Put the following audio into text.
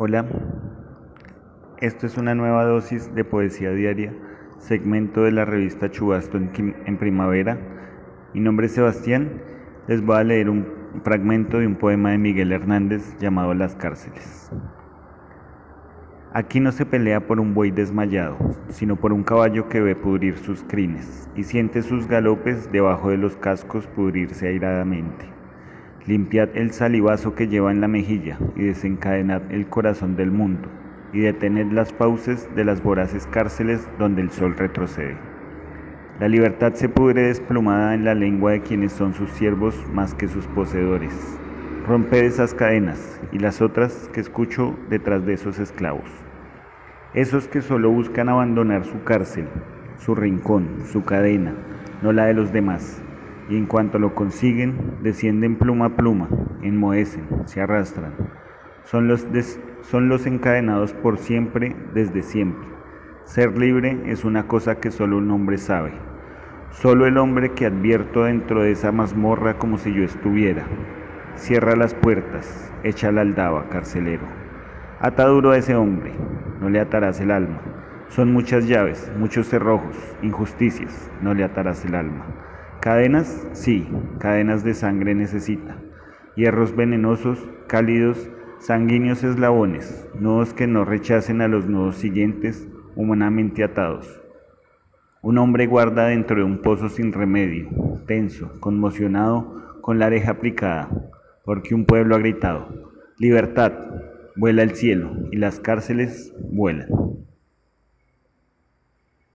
Hola, esto es una nueva dosis de poesía diaria, segmento de la revista Chubasto en, primavera. Mi nombre es Sebastián, les voy a leer un fragmento de un poema de Miguel Hernández llamado Las cárceles. Aquí no se pelea por un buey desmayado, sino por un caballo que ve pudrir sus crines y siente sus galopes debajo de los cascos pudrirse airadamente. Limpiad el salivazo que lleva en la mejilla y desencadenad el corazón del mundo y detened las fauces de las voraces cárceles donde el sol retrocede. La libertad se pudre desplumada en la lengua de quienes son sus siervos más que sus poseedores. Romped esas cadenas y las otras que escucho detrás de esos esclavos. Esos que solo buscan abandonar su cárcel, su rincón, su cadena, no la de los demás y en cuanto lo consiguen, descienden pluma a pluma, enmohecen, se arrastran. Son los, son los encadenados por siempre, desde siempre. Ser libre es una cosa que solo un hombre sabe. Solo el hombre que advierto dentro de esa mazmorra como si yo estuviera. Cierra las puertas, echa la aldaba, carcelero. Ata duro a ese hombre, no le atarás el alma. Son muchas llaves, muchos cerrojos, injusticias, no le atarás el alma. Cadenas, sí, cadenas de sangre necesita. Hierros venenosos, cálidos, sanguíneos eslabones, nudos que no rechacen a los nudos siguientes, humanamente atados. Un hombre guarda dentro de un pozo sin remedio, tenso, conmocionado, con la oreja aplicada, porque un pueblo ha gritado, libertad, vuela el cielo y las cárceles vuelan.